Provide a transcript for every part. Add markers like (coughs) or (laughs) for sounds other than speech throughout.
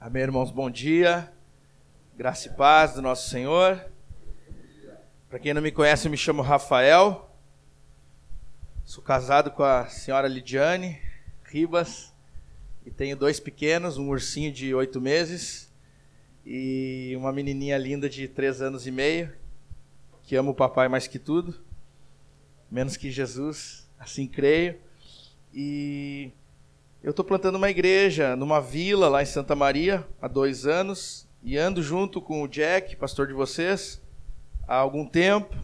Amém, irmãos, bom dia. Graça e paz do nosso Senhor. Para quem não me conhece, eu me chamo Rafael. Sou casado com a senhora Lidiane Ribas e tenho dois pequenos, um ursinho de oito meses e uma menininha linda de três anos e meio, que ama o papai mais que tudo, menos que Jesus, assim creio. E eu estou plantando uma igreja numa vila lá em Santa Maria há dois anos e ando junto com o Jack, pastor de vocês, há algum tempo.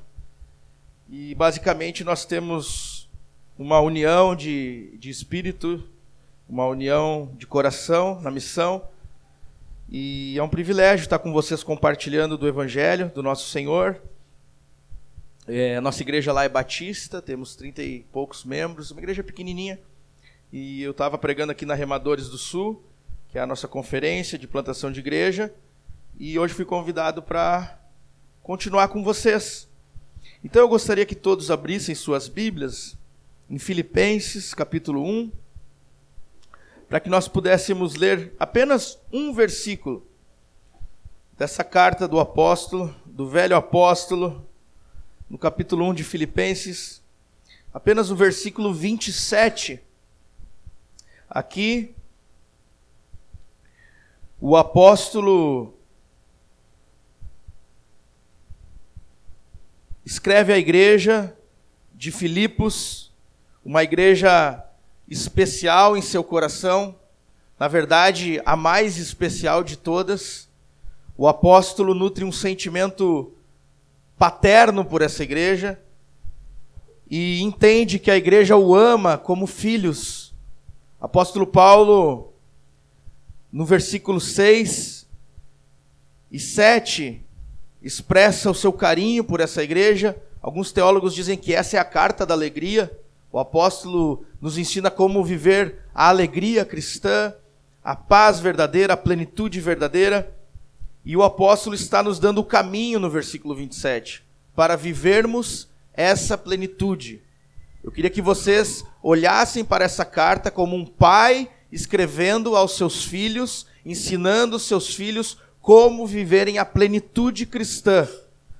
E basicamente nós temos uma união de, de espírito, uma união de coração na missão. E é um privilégio estar com vocês compartilhando do Evangelho do nosso Senhor. É, nossa igreja lá é batista, temos trinta e poucos membros, uma igreja pequenininha. E eu estava pregando aqui na Remadores do Sul, que é a nossa conferência de plantação de igreja. E hoje fui convidado para continuar com vocês. Então eu gostaria que todos abrissem suas Bíblias em Filipenses, capítulo 1, para que nós pudéssemos ler apenas um versículo dessa carta do apóstolo, do velho apóstolo, no capítulo 1 de Filipenses, apenas o versículo 27. Aqui, o apóstolo escreve à igreja de Filipos, uma igreja especial em seu coração, na verdade, a mais especial de todas. O apóstolo nutre um sentimento paterno por essa igreja e entende que a igreja o ama como filhos. Apóstolo Paulo, no versículo 6 e 7, expressa o seu carinho por essa igreja. Alguns teólogos dizem que essa é a carta da alegria. O apóstolo nos ensina como viver a alegria cristã, a paz verdadeira, a plenitude verdadeira. E o apóstolo está nos dando o caminho no versículo 27 para vivermos essa plenitude. Eu queria que vocês olhassem para essa carta como um pai escrevendo aos seus filhos, ensinando seus filhos como viverem a plenitude cristã.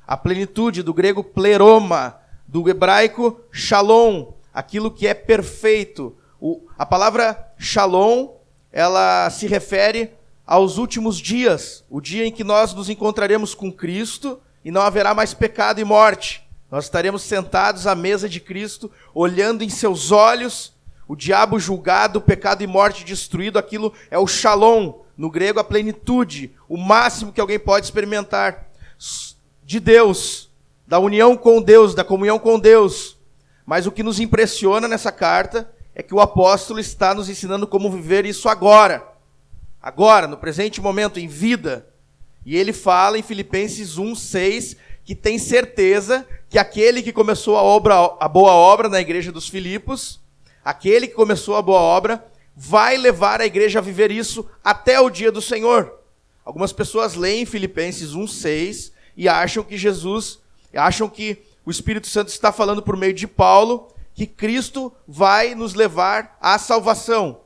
A plenitude do grego pleroma, do hebraico shalom, aquilo que é perfeito. O, a palavra shalom, ela se refere aos últimos dias, o dia em que nós nos encontraremos com Cristo e não haverá mais pecado e morte. Nós estaremos sentados à mesa de Cristo, olhando em seus olhos, o diabo julgado, o pecado e morte destruído, aquilo é o shalom, no grego, a plenitude, o máximo que alguém pode experimentar de Deus, da união com Deus, da comunhão com Deus. Mas o que nos impressiona nessa carta é que o apóstolo está nos ensinando como viver isso agora. Agora, no presente momento, em vida. E ele fala em Filipenses 1, 6, que tem certeza que aquele que começou a, obra, a boa obra na igreja dos Filipos, aquele que começou a boa obra, vai levar a igreja a viver isso até o dia do Senhor. Algumas pessoas leem Filipenses 1:6 e acham que Jesus, acham que o Espírito Santo está falando por meio de Paulo que Cristo vai nos levar à salvação,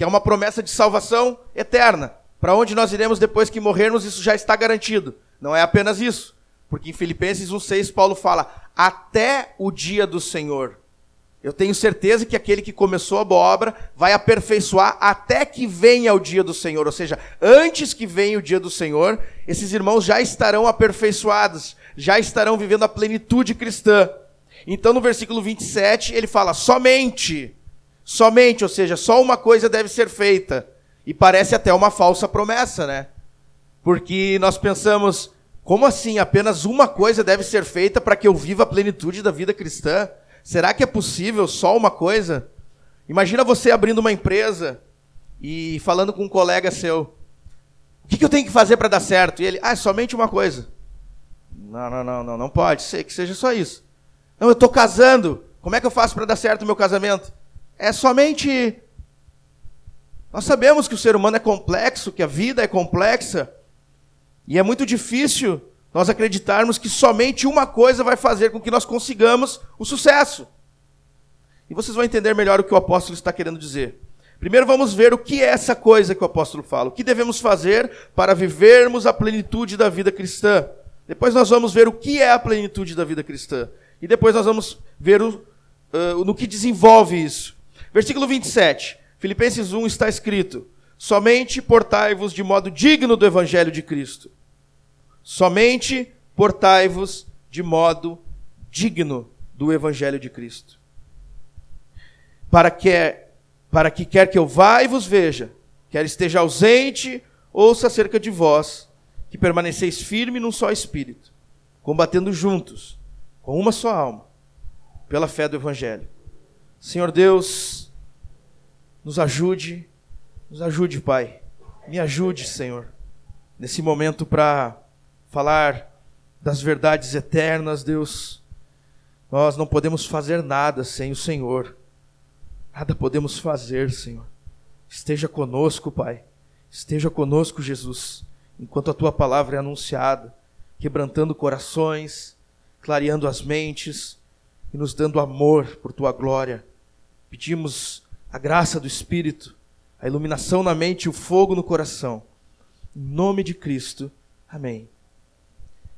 que é uma promessa de salvação eterna. Para onde nós iremos depois que morrermos, isso já está garantido. Não é apenas isso, porque em Filipenses 1:6 Paulo fala: "Até o dia do Senhor". Eu tenho certeza que aquele que começou a boa obra vai aperfeiçoar até que venha o dia do Senhor. Ou seja, antes que venha o dia do Senhor, esses irmãos já estarão aperfeiçoados, já estarão vivendo a plenitude cristã. Então, no versículo 27, ele fala: somente, somente, ou seja, só uma coisa deve ser feita. E parece até uma falsa promessa, né? Porque nós pensamos, como assim? Apenas uma coisa deve ser feita para que eu viva a plenitude da vida cristã? Será que é possível só uma coisa? Imagina você abrindo uma empresa e falando com um colega seu: O que, eu tenho que fazer para dar certo? E ele: Ah, é somente uma coisa. Não, não, não, não, não pode ser que seja só isso. Não, eu estou casando. Como é que eu faço para dar certo o meu casamento? É somente. Nós sabemos que o ser humano é complexo, que a vida é complexa. E é muito difícil nós acreditarmos que somente uma coisa vai fazer com que nós consigamos o sucesso. E vocês vão entender melhor o que o apóstolo está querendo dizer. Primeiro vamos ver o que é essa coisa que o apóstolo fala, o que devemos fazer para vivermos a plenitude da vida cristã. Depois nós vamos ver o que é a plenitude da vida cristã. E depois nós vamos ver o, uh, no que desenvolve isso. Versículo 27, Filipenses 1 está escrito: Somente portai-vos de modo digno do evangelho de Cristo. Somente portai-vos de modo digno do evangelho de Cristo. Para que, para que quer que eu vá e vos veja, quer esteja ausente, ouça acerca de vós, que permaneceis firme num só espírito, combatendo juntos, com uma só alma, pela fé do evangelho. Senhor Deus, nos ajude, nos ajude, Pai. Me ajude, Senhor, nesse momento para falar das verdades eternas, Deus. Nós não podemos fazer nada sem o Senhor. Nada podemos fazer, Senhor. Esteja conosco, Pai. Esteja conosco, Jesus, enquanto a tua palavra é anunciada, quebrantando corações, clareando as mentes e nos dando amor por tua glória. Pedimos a graça do Espírito, a iluminação na mente e o fogo no coração. Em nome de Cristo. Amém.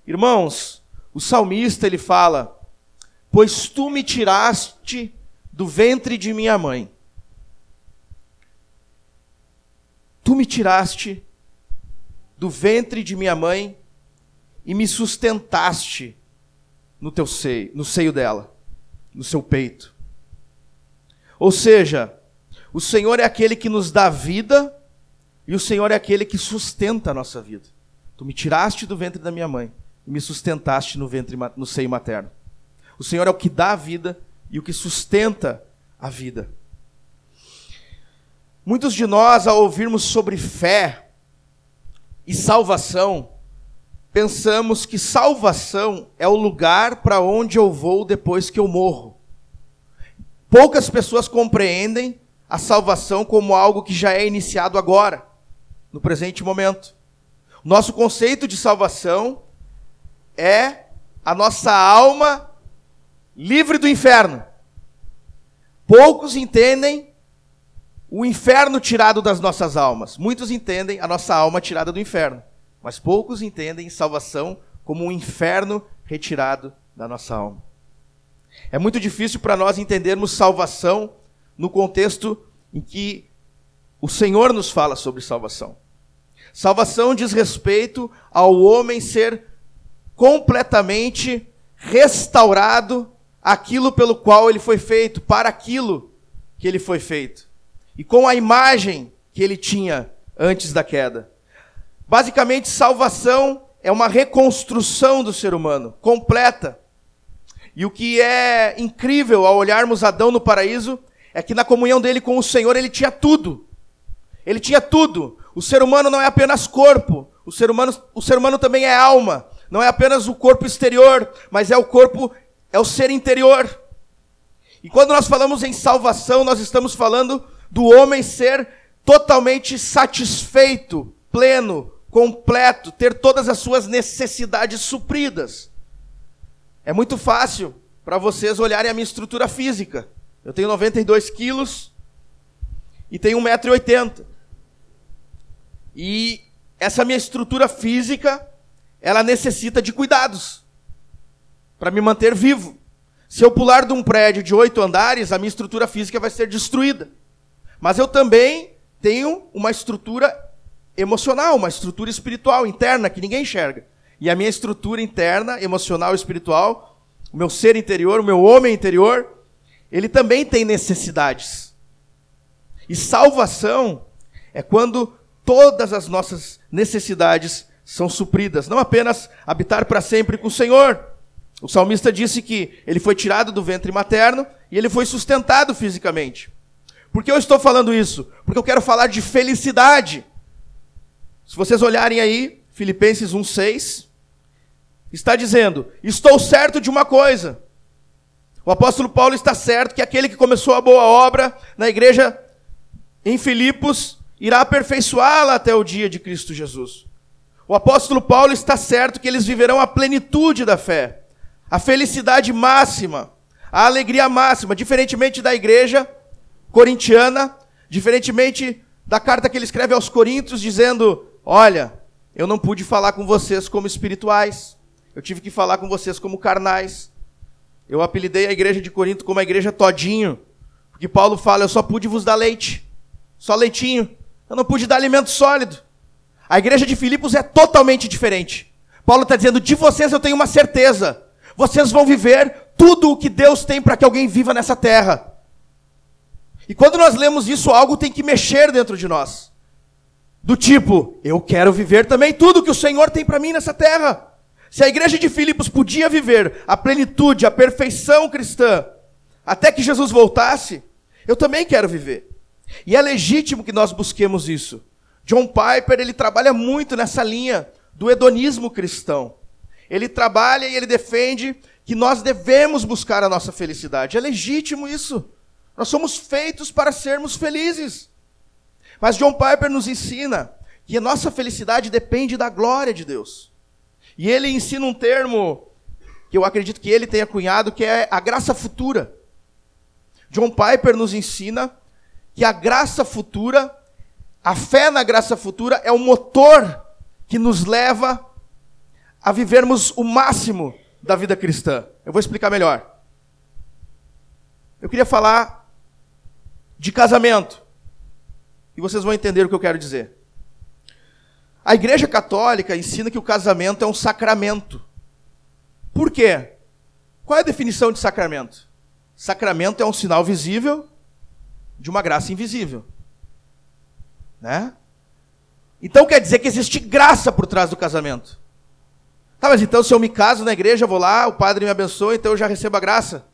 Irmãos, o salmista ele fala: Pois tu me tiraste do ventre de minha mãe. Tu me tiraste do ventre de minha mãe e me sustentaste no teu seio, no seio dela, no seu peito. Ou seja, o Senhor é aquele que nos dá vida e o Senhor é aquele que sustenta a nossa vida. Tu me tiraste do ventre da minha mãe e me sustentaste no ventre no seio materno. O Senhor é o que dá a vida e o que sustenta a vida. Muitos de nós, ao ouvirmos sobre fé e salvação, pensamos que salvação é o lugar para onde eu vou depois que eu morro. Poucas pessoas compreendem a salvação como algo que já é iniciado agora, no presente momento. Nosso conceito de salvação é a nossa alma livre do inferno. Poucos entendem o inferno tirado das nossas almas. Muitos entendem a nossa alma tirada do inferno. Mas poucos entendem salvação como um inferno retirado da nossa alma. É muito difícil para nós entendermos salvação no contexto em que o Senhor nos fala sobre salvação. Salvação diz respeito ao homem ser completamente restaurado aquilo pelo qual ele foi feito, para aquilo que ele foi feito. E com a imagem que ele tinha antes da queda. Basicamente, salvação é uma reconstrução do ser humano, completa. E o que é incrível ao olharmos Adão no paraíso é que na comunhão dele com o Senhor ele tinha tudo. Ele tinha tudo. O ser humano não é apenas corpo, o ser humano, o ser humano também é alma não é apenas o corpo exterior, mas é o corpo, é o ser interior. E quando nós falamos em salvação, nós estamos falando do homem ser totalmente satisfeito, pleno, completo, ter todas as suas necessidades supridas. É muito fácil para vocês olharem a minha estrutura física. Eu tenho 92 quilos e tenho 1,80m. E essa minha estrutura física ela necessita de cuidados para me manter vivo. Se eu pular de um prédio de oito andares, a minha estrutura física vai ser destruída. Mas eu também tenho uma estrutura emocional, uma estrutura espiritual interna que ninguém enxerga. E a minha estrutura interna, emocional espiritual, o meu ser interior, o meu homem interior, ele também tem necessidades. E salvação é quando todas as nossas necessidades são supridas, não apenas habitar para sempre com o Senhor. O salmista disse que ele foi tirado do ventre materno e ele foi sustentado fisicamente. Por que eu estou falando isso? Porque eu quero falar de felicidade. Se vocês olharem aí, Filipenses 1,6, está dizendo: Estou certo de uma coisa. O apóstolo Paulo está certo que aquele que começou a boa obra na igreja em Filipos irá aperfeiçoá-la até o dia de Cristo Jesus. O apóstolo Paulo está certo que eles viverão a plenitude da fé, a felicidade máxima, a alegria máxima, diferentemente da igreja corintiana, diferentemente da carta que ele escreve aos Coríntios, dizendo: Olha, eu não pude falar com vocês como espirituais, eu tive que falar com vocês como carnais. Eu apelidei a igreja de Corinto como a igreja todinho, porque Paulo fala: Eu só pude vos dar leite, só leitinho, eu não pude dar alimento sólido. A igreja de Filipos é totalmente diferente. Paulo está dizendo: De vocês eu tenho uma certeza, vocês vão viver tudo o que Deus tem para que alguém viva nessa terra. E quando nós lemos isso, algo tem que mexer dentro de nós. Do tipo, eu quero viver também tudo que o Senhor tem para mim nessa terra. Se a igreja de Filipos podia viver a plenitude, a perfeição cristã, até que Jesus voltasse, eu também quero viver. E é legítimo que nós busquemos isso. John Piper, ele trabalha muito nessa linha do hedonismo cristão. Ele trabalha e ele defende que nós devemos buscar a nossa felicidade. É legítimo isso. Nós somos feitos para sermos felizes. Mas John Piper nos ensina que a nossa felicidade depende da glória de Deus. E ele ensina um termo que eu acredito que ele tenha cunhado, que é a graça futura. John Piper nos ensina que a graça futura, a fé na graça futura, é o motor que nos leva a vivermos o máximo da vida cristã. Eu vou explicar melhor. Eu queria falar de casamento. E vocês vão entender o que eu quero dizer. A Igreja Católica ensina que o casamento é um sacramento. Por quê? Qual é a definição de sacramento? Sacramento é um sinal visível de uma graça invisível. Né? Então quer dizer que existe graça por trás do casamento. Tá, mas então se eu me caso na igreja, vou lá, o padre me abençoa, então eu já recebo a graça?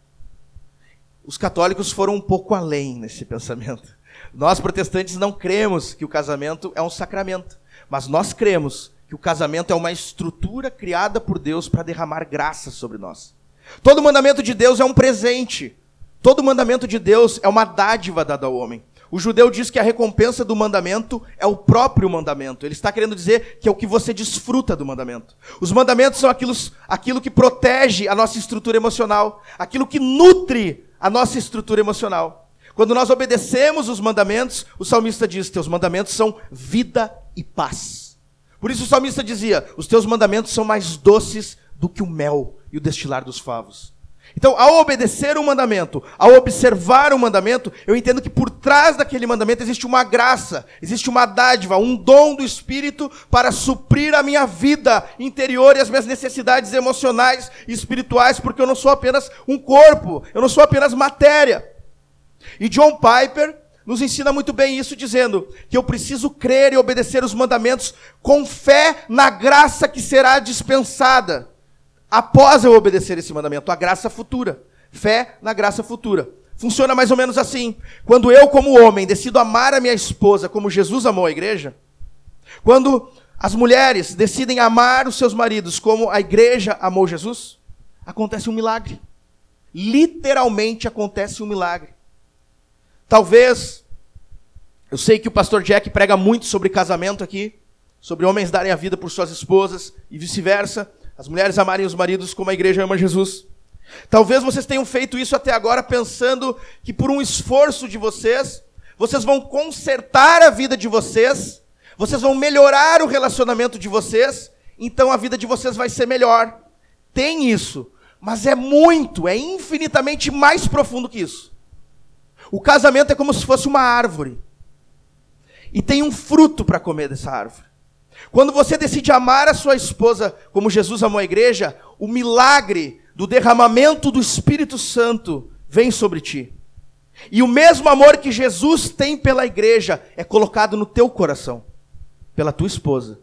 os católicos foram um pouco além nesse (laughs) pensamento. Nós, protestantes, não cremos que o casamento é um sacramento, mas nós cremos que o casamento é uma estrutura criada por Deus para derramar graça sobre nós. Todo mandamento de Deus é um presente. Todo mandamento de Deus é uma dádiva dada ao homem. O judeu diz que a recompensa do mandamento é o próprio mandamento. Ele está querendo dizer que é o que você desfruta do mandamento. Os mandamentos são aquilo, aquilo que protege a nossa estrutura emocional, aquilo que nutre a nossa estrutura emocional. Quando nós obedecemos os mandamentos, o salmista diz: Teus mandamentos são vida e paz. Por isso o salmista dizia: Os teus mandamentos são mais doces do que o mel e o destilar dos favos. Então, ao obedecer o mandamento, ao observar o mandamento, eu entendo que por trás daquele mandamento existe uma graça, existe uma dádiva, um dom do Espírito para suprir a minha vida interior e as minhas necessidades emocionais e espirituais, porque eu não sou apenas um corpo, eu não sou apenas matéria. E John Piper nos ensina muito bem isso, dizendo que eu preciso crer e obedecer os mandamentos com fé na graça que será dispensada após eu obedecer esse mandamento, a graça futura. Fé na graça futura. Funciona mais ou menos assim. Quando eu, como homem, decido amar a minha esposa como Jesus amou a igreja, quando as mulheres decidem amar os seus maridos como a igreja amou Jesus, acontece um milagre. Literalmente acontece um milagre. Talvez, eu sei que o pastor Jack prega muito sobre casamento aqui, sobre homens darem a vida por suas esposas e vice-versa as mulheres amarem os maridos como a igreja ama Jesus. Talvez vocês tenham feito isso até agora pensando que por um esforço de vocês, vocês vão consertar a vida de vocês, vocês vão melhorar o relacionamento de vocês, então a vida de vocês vai ser melhor. Tem isso, mas é muito, é infinitamente mais profundo que isso. O casamento é como se fosse uma árvore. E tem um fruto para comer dessa árvore. Quando você decide amar a sua esposa como Jesus amou a igreja, o milagre do derramamento do Espírito Santo vem sobre ti. E o mesmo amor que Jesus tem pela igreja é colocado no teu coração, pela tua esposa.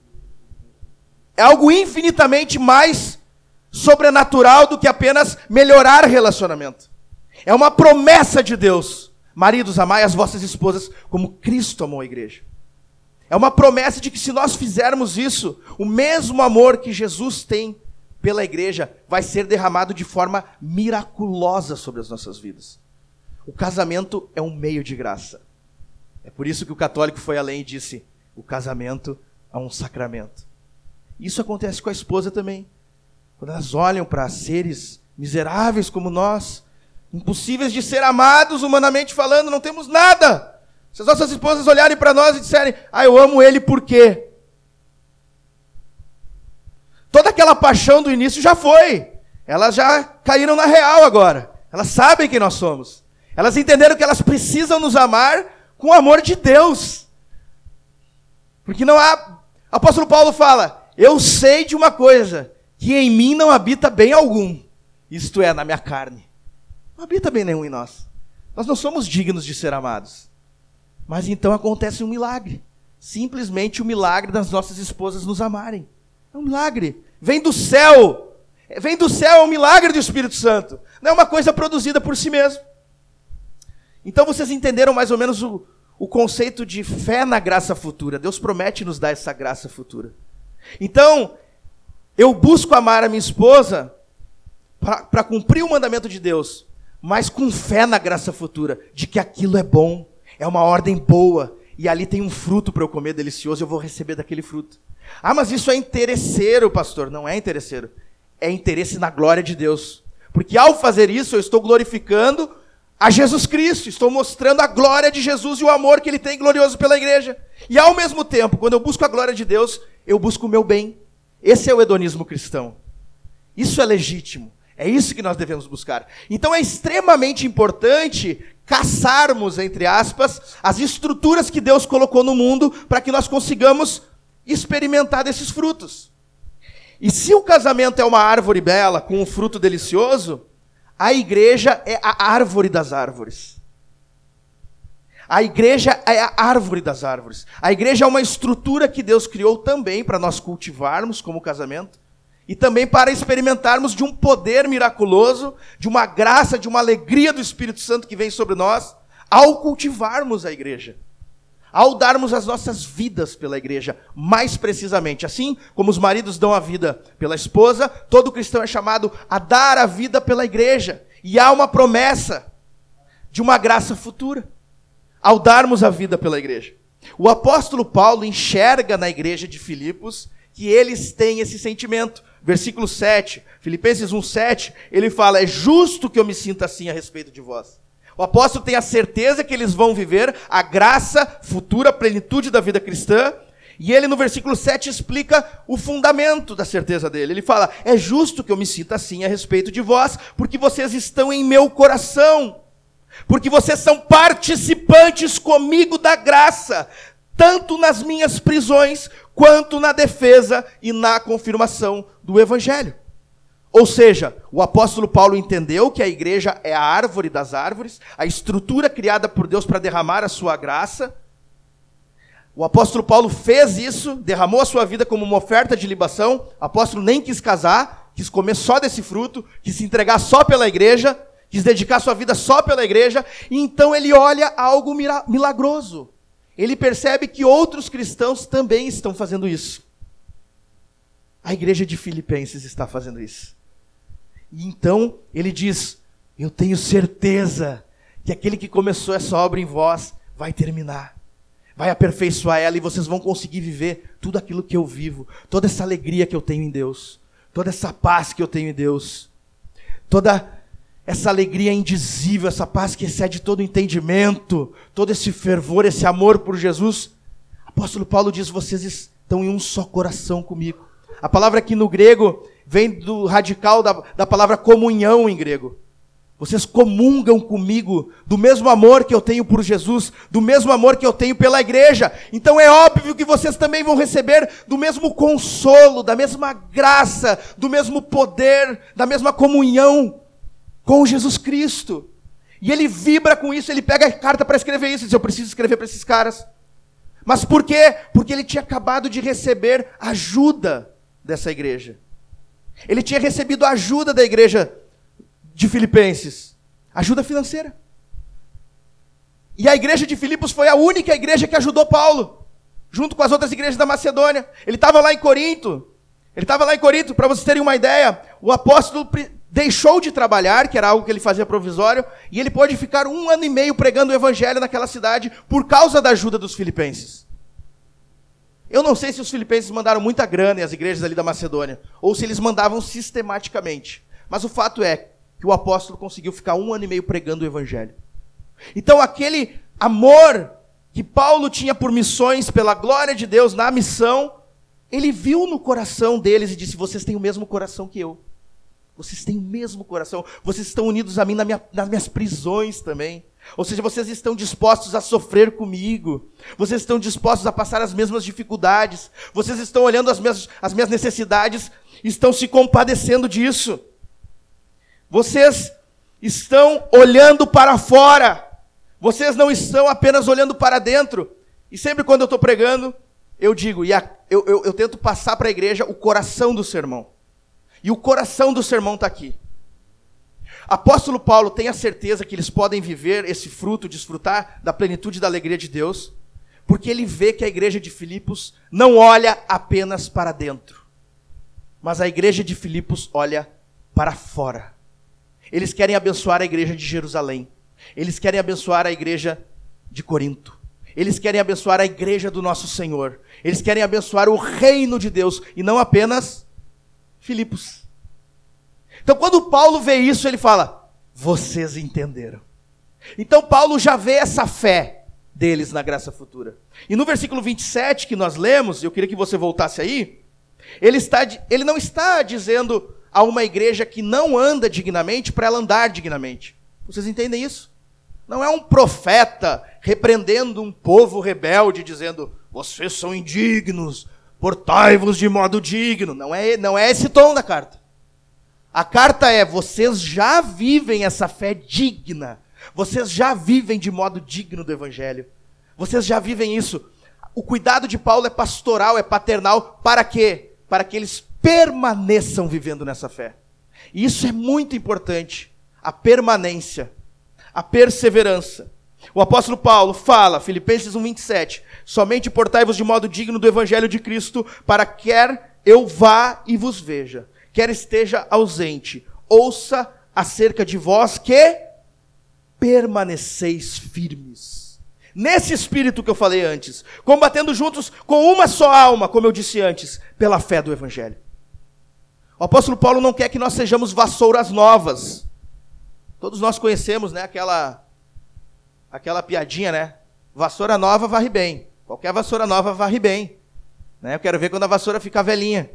É algo infinitamente mais sobrenatural do que apenas melhorar relacionamento. É uma promessa de Deus. Maridos, amai as vossas esposas como Cristo amou a igreja. É uma promessa de que se nós fizermos isso, o mesmo amor que Jesus tem pela igreja vai ser derramado de forma miraculosa sobre as nossas vidas. O casamento é um meio de graça. É por isso que o católico foi além e disse: o casamento é um sacramento. Isso acontece com a esposa também. Quando elas olham para seres miseráveis como nós, impossíveis de ser amados humanamente falando, não temos nada. Se as nossas esposas olharem para nós e disserem, ah, eu amo ele por quê? Toda aquela paixão do início já foi. Elas já caíram na real agora. Elas sabem quem nós somos. Elas entenderam que elas precisam nos amar com o amor de Deus. Porque não há. Apóstolo Paulo fala: Eu sei de uma coisa, que em mim não habita bem algum, isto é, na minha carne. Não habita bem nenhum em nós. Nós não somos dignos de ser amados. Mas então acontece um milagre. Simplesmente o milagre das nossas esposas nos amarem. É um milagre. Vem do céu. Vem do céu, é um milagre do Espírito Santo. Não é uma coisa produzida por si mesmo. Então vocês entenderam mais ou menos o, o conceito de fé na graça futura. Deus promete nos dar essa graça futura. Então, eu busco amar a minha esposa para cumprir o mandamento de Deus, mas com fé na graça futura, de que aquilo é bom, é uma ordem boa, e ali tem um fruto para eu comer delicioso, eu vou receber daquele fruto. Ah, mas isso é interesseiro, pastor. Não é interesseiro. É interesse na glória de Deus. Porque ao fazer isso, eu estou glorificando a Jesus Cristo, estou mostrando a glória de Jesus e o amor que ele tem glorioso pela igreja. E ao mesmo tempo, quando eu busco a glória de Deus, eu busco o meu bem. Esse é o hedonismo cristão. Isso é legítimo. É isso que nós devemos buscar. Então é extremamente importante caçarmos, entre aspas, as estruturas que Deus colocou no mundo para que nós consigamos experimentar desses frutos. E se o casamento é uma árvore bela com um fruto delicioso, a igreja é a árvore das árvores. A igreja é a árvore das árvores. A igreja é uma estrutura que Deus criou também para nós cultivarmos como casamento e também para experimentarmos de um poder miraculoso, de uma graça, de uma alegria do Espírito Santo que vem sobre nós ao cultivarmos a igreja ao darmos as nossas vidas pela igreja, mais precisamente. Assim como os maridos dão a vida pela esposa, todo cristão é chamado a dar a vida pela igreja. E há uma promessa de uma graça futura ao darmos a vida pela igreja. O apóstolo Paulo enxerga na igreja de Filipos que eles têm esse sentimento. Versículo 7, Filipenses 1:7, ele fala: "É justo que eu me sinta assim a respeito de vós." O apóstolo tem a certeza que eles vão viver a graça futura, plenitude da vida cristã. E ele no versículo 7 explica o fundamento da certeza dele. Ele fala: É justo que eu me sinta assim a respeito de vós, porque vocês estão em meu coração, porque vocês são participantes comigo da graça, tanto nas minhas prisões, quanto na defesa e na confirmação do evangelho. Ou seja, o apóstolo Paulo entendeu que a igreja é a árvore das árvores, a estrutura criada por Deus para derramar a sua graça. O apóstolo Paulo fez isso, derramou a sua vida como uma oferta de libação. O apóstolo nem quis casar, quis comer só desse fruto, quis se entregar só pela igreja, quis dedicar sua vida só pela igreja. E então ele olha algo milagroso. Ele percebe que outros cristãos também estão fazendo isso. A igreja de Filipenses está fazendo isso. E então ele diz: Eu tenho certeza que aquele que começou essa obra em vós vai terminar, vai aperfeiçoar ela e vocês vão conseguir viver tudo aquilo que eu vivo, toda essa alegria que eu tenho em Deus, toda essa paz que eu tenho em Deus, toda essa alegria indizível, essa paz que excede todo entendimento, todo esse fervor, esse amor por Jesus. Apóstolo Paulo diz: vocês estão em um só coração comigo. A palavra aqui no grego vem do radical da, da palavra comunhão em grego. Vocês comungam comigo do mesmo amor que eu tenho por Jesus, do mesmo amor que eu tenho pela igreja. Então é óbvio que vocês também vão receber do mesmo consolo, da mesma graça, do mesmo poder, da mesma comunhão com Jesus Cristo. E ele vibra com isso, ele pega a carta para escrever isso, diz: Eu preciso escrever para esses caras. Mas por quê? Porque ele tinha acabado de receber ajuda dessa igreja. Ele tinha recebido ajuda da igreja de Filipenses, ajuda financeira. E a igreja de Filipos foi a única igreja que ajudou Paulo, junto com as outras igrejas da Macedônia. Ele estava lá em Corinto. Ele estava lá em Corinto, para vocês terem uma ideia, o apóstolo deixou de trabalhar, que era algo que ele fazia provisório, e ele pôde ficar um ano e meio pregando o evangelho naquela cidade por causa da ajuda dos filipenses. Eu não sei se os filipenses mandaram muita grana as igrejas ali da Macedônia, ou se eles mandavam sistematicamente. Mas o fato é que o apóstolo conseguiu ficar um ano e meio pregando o evangelho. Então aquele amor que Paulo tinha por missões, pela glória de Deus na missão, ele viu no coração deles e disse: Vocês têm o mesmo coração que eu. Vocês têm o mesmo coração. Vocês estão unidos a mim na minha, nas minhas prisões também. Ou seja, vocês estão dispostos a sofrer comigo. Vocês estão dispostos a passar as mesmas dificuldades. Vocês estão olhando as minhas, as minhas necessidades, estão se compadecendo disso. Vocês estão olhando para fora. Vocês não estão apenas olhando para dentro. E sempre quando eu estou pregando, eu digo, e a, eu, eu, eu tento passar para a igreja o coração do sermão. E o coração do sermão está aqui. Apóstolo Paulo tem a certeza que eles podem viver esse fruto, desfrutar da plenitude da alegria de Deus, porque ele vê que a igreja de Filipos não olha apenas para dentro, mas a igreja de Filipos olha para fora. Eles querem abençoar a igreja de Jerusalém. Eles querem abençoar a igreja de Corinto. Eles querem abençoar a igreja do nosso Senhor. Eles querem abençoar o reino de Deus e não apenas Filipos. Então, quando Paulo vê isso, ele fala: Vocês entenderam. Então, Paulo já vê essa fé deles na graça futura. E no versículo 27 que nós lemos, eu queria que você voltasse aí, ele, está, ele não está dizendo a uma igreja que não anda dignamente para ela andar dignamente. Vocês entendem isso? Não é um profeta repreendendo um povo rebelde, dizendo: vocês são indignos, portai-vos de modo digno. Não é, não é esse tom da carta. A carta é: vocês já vivem essa fé digna. Vocês já vivem de modo digno do Evangelho. Vocês já vivem isso. O cuidado de Paulo é pastoral, é paternal. Para quê? Para que eles permaneçam vivendo nessa fé. E isso é muito importante. A permanência a perseverança. O apóstolo Paulo fala, Filipenses 1:27, somente portai-vos de modo digno do evangelho de Cristo, para quer eu vá e vos veja, quer esteja ausente, ouça acerca de vós que permaneceis firmes. Nesse espírito que eu falei antes, combatendo juntos com uma só alma, como eu disse antes, pela fé do evangelho. O apóstolo Paulo não quer que nós sejamos vassouras novas, Todos nós conhecemos, né, aquela aquela piadinha, né? Vassoura nova varre bem. Qualquer vassoura nova varre bem. Né? Eu quero ver quando a vassoura ficar velhinha.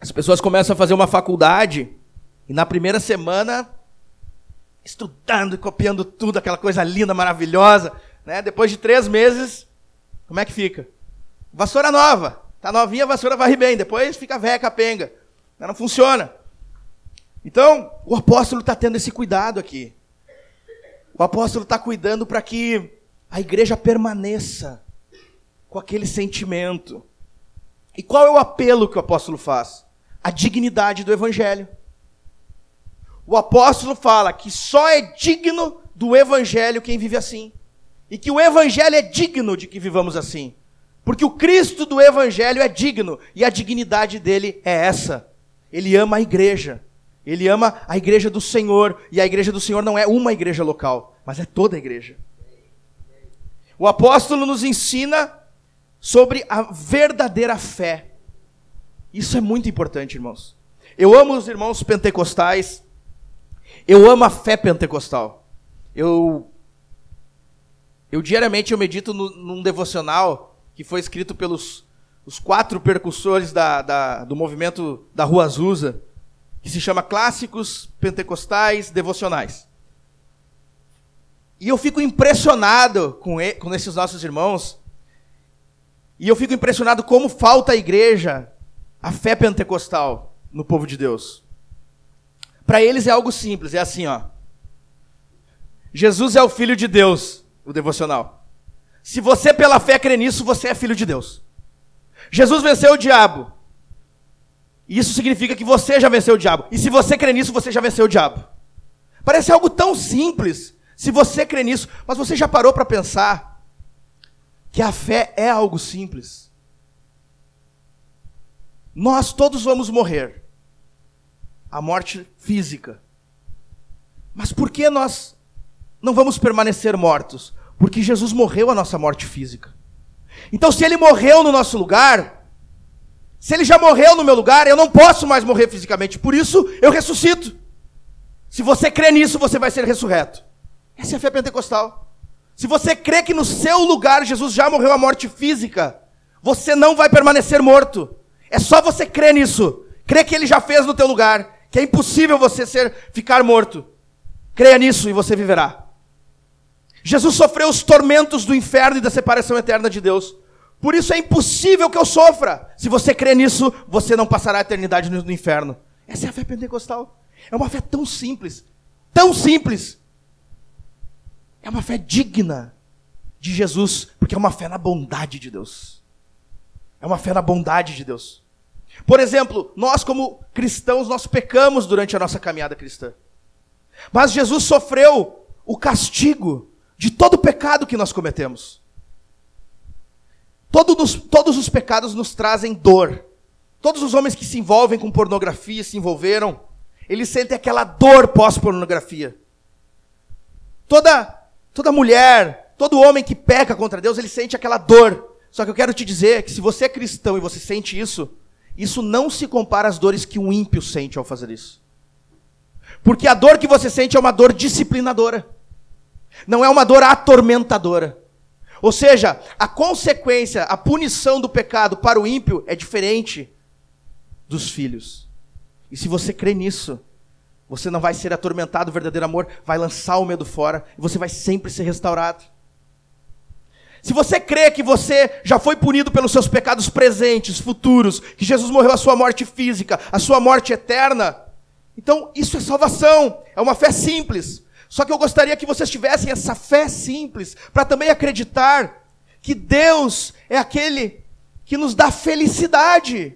As pessoas começam a fazer uma faculdade e na primeira semana estudando e copiando tudo, aquela coisa linda, maravilhosa, né? Depois de três meses, como é que fica? Vassoura nova, tá novinha, a vassoura varre bem. Depois fica velha capenga, não funciona. Então, o apóstolo está tendo esse cuidado aqui. O apóstolo está cuidando para que a igreja permaneça com aquele sentimento. E qual é o apelo que o apóstolo faz? A dignidade do evangelho. O apóstolo fala que só é digno do evangelho quem vive assim. E que o evangelho é digno de que vivamos assim. Porque o Cristo do evangelho é digno e a dignidade dele é essa. Ele ama a igreja. Ele ama a igreja do Senhor, e a igreja do Senhor não é uma igreja local, mas é toda a igreja. O apóstolo nos ensina sobre a verdadeira fé. Isso é muito importante, irmãos. Eu amo os irmãos pentecostais. Eu amo a fé pentecostal. Eu eu diariamente eu medito no, num devocional que foi escrito pelos os quatro percussores da, da, do movimento da Rua Azusa que se chama Clássicos Pentecostais Devocionais. E eu fico impressionado com, com esses nossos irmãos. E eu fico impressionado como falta a igreja a fé pentecostal no povo de Deus. Para eles é algo simples, é assim, ó. Jesus é o filho de Deus, o devocional. Se você pela fé crê nisso, você é filho de Deus. Jesus venceu o diabo. Isso significa que você já venceu o diabo. E se você crê nisso, você já venceu o diabo. Parece algo tão simples, se você crê nisso, mas você já parou para pensar que a fé é algo simples? Nós todos vamos morrer. A morte física. Mas por que nós não vamos permanecer mortos? Porque Jesus morreu a nossa morte física. Então, se ele morreu no nosso lugar, se ele já morreu no meu lugar, eu não posso mais morrer fisicamente. Por isso, eu ressuscito. Se você crê nisso, você vai ser ressurreto. Essa é a fé pentecostal. Se você crê que no seu lugar Jesus já morreu a morte física, você não vai permanecer morto. É só você crer nisso. Crer que ele já fez no teu lugar, que é impossível você ser ficar morto. Creia nisso e você viverá. Jesus sofreu os tormentos do inferno e da separação eterna de Deus. Por isso é impossível que eu sofra. Se você crê nisso, você não passará a eternidade no inferno. Essa é a fé pentecostal. É uma fé tão simples, tão simples. É uma fé digna de Jesus, porque é uma fé na bondade de Deus. É uma fé na bondade de Deus. Por exemplo, nós como cristãos, nós pecamos durante a nossa caminhada cristã. Mas Jesus sofreu o castigo de todo o pecado que nós cometemos. Todos, todos os pecados nos trazem dor. Todos os homens que se envolvem com pornografia, se envolveram, eles sentem aquela dor pós-pornografia. Toda, toda mulher, todo homem que peca contra Deus, ele sente aquela dor. Só que eu quero te dizer que se você é cristão e você sente isso, isso não se compara às dores que um ímpio sente ao fazer isso. Porque a dor que você sente é uma dor disciplinadora. Não é uma dor atormentadora. Ou seja, a consequência, a punição do pecado para o ímpio é diferente dos filhos. E se você crê nisso, você não vai ser atormentado, o verdadeiro amor vai lançar o medo fora e você vai sempre ser restaurado. Se você crê que você já foi punido pelos seus pecados presentes, futuros, que Jesus morreu a sua morte física, a sua morte eterna, então isso é salvação, é uma fé simples. Só que eu gostaria que vocês tivessem essa fé simples, para também acreditar que Deus é aquele que nos dá felicidade.